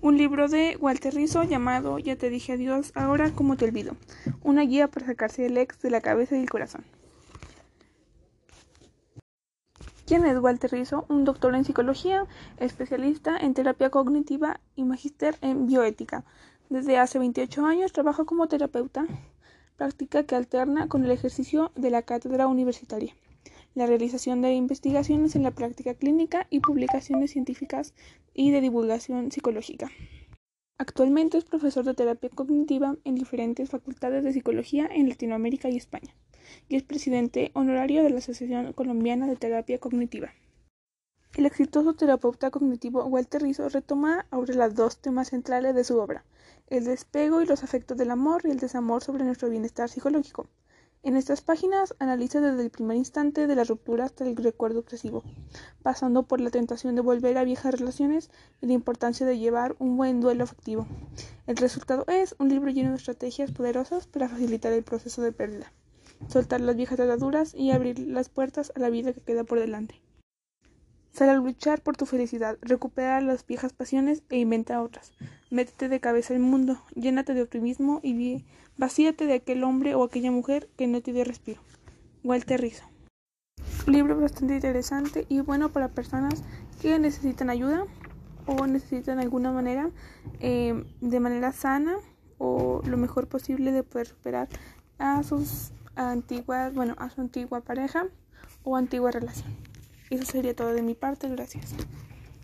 un libro de Walter Rizzo llamado Ya te dije adiós, ahora cómo te olvido, una guía para sacarse el ex de la cabeza y el corazón. ¿Quién es Walter Rizzo? Un doctor en psicología, especialista en terapia cognitiva y magíster en bioética. Desde hace 28 años trabaja como terapeuta, práctica que alterna con el ejercicio de la cátedra universitaria la realización de investigaciones en la práctica clínica y publicaciones científicas y de divulgación psicológica. Actualmente es profesor de terapia cognitiva en diferentes facultades de psicología en Latinoamérica y España, y es presidente honorario de la Asociación Colombiana de Terapia Cognitiva. El exitoso terapeuta cognitivo Walter Rizzo retoma ahora los dos temas centrales de su obra, el despego y los afectos del amor y el desamor sobre nuestro bienestar psicológico. En estas páginas analiza desde el primer instante de la ruptura hasta el recuerdo opresivo, pasando por la tentación de volver a viejas relaciones y la importancia de llevar un buen duelo afectivo. El resultado es un libro lleno de estrategias poderosas para facilitar el proceso de pérdida, soltar las viejas ataduras y abrir las puertas a la vida que queda por delante. Sal a luchar por tu felicidad, recupera las viejas pasiones e inventa otras. Métete de cabeza al mundo, llénate de optimismo y vacíate de aquel hombre o aquella mujer que no te dio respiro. Walter Rizzo. Libro bastante interesante y bueno para personas que necesitan ayuda o necesitan alguna manera eh, de manera sana o lo mejor posible de poder superar a sus antiguas, bueno, a su antigua pareja o antigua relación. Eso sería todo de mi parte. Gracias.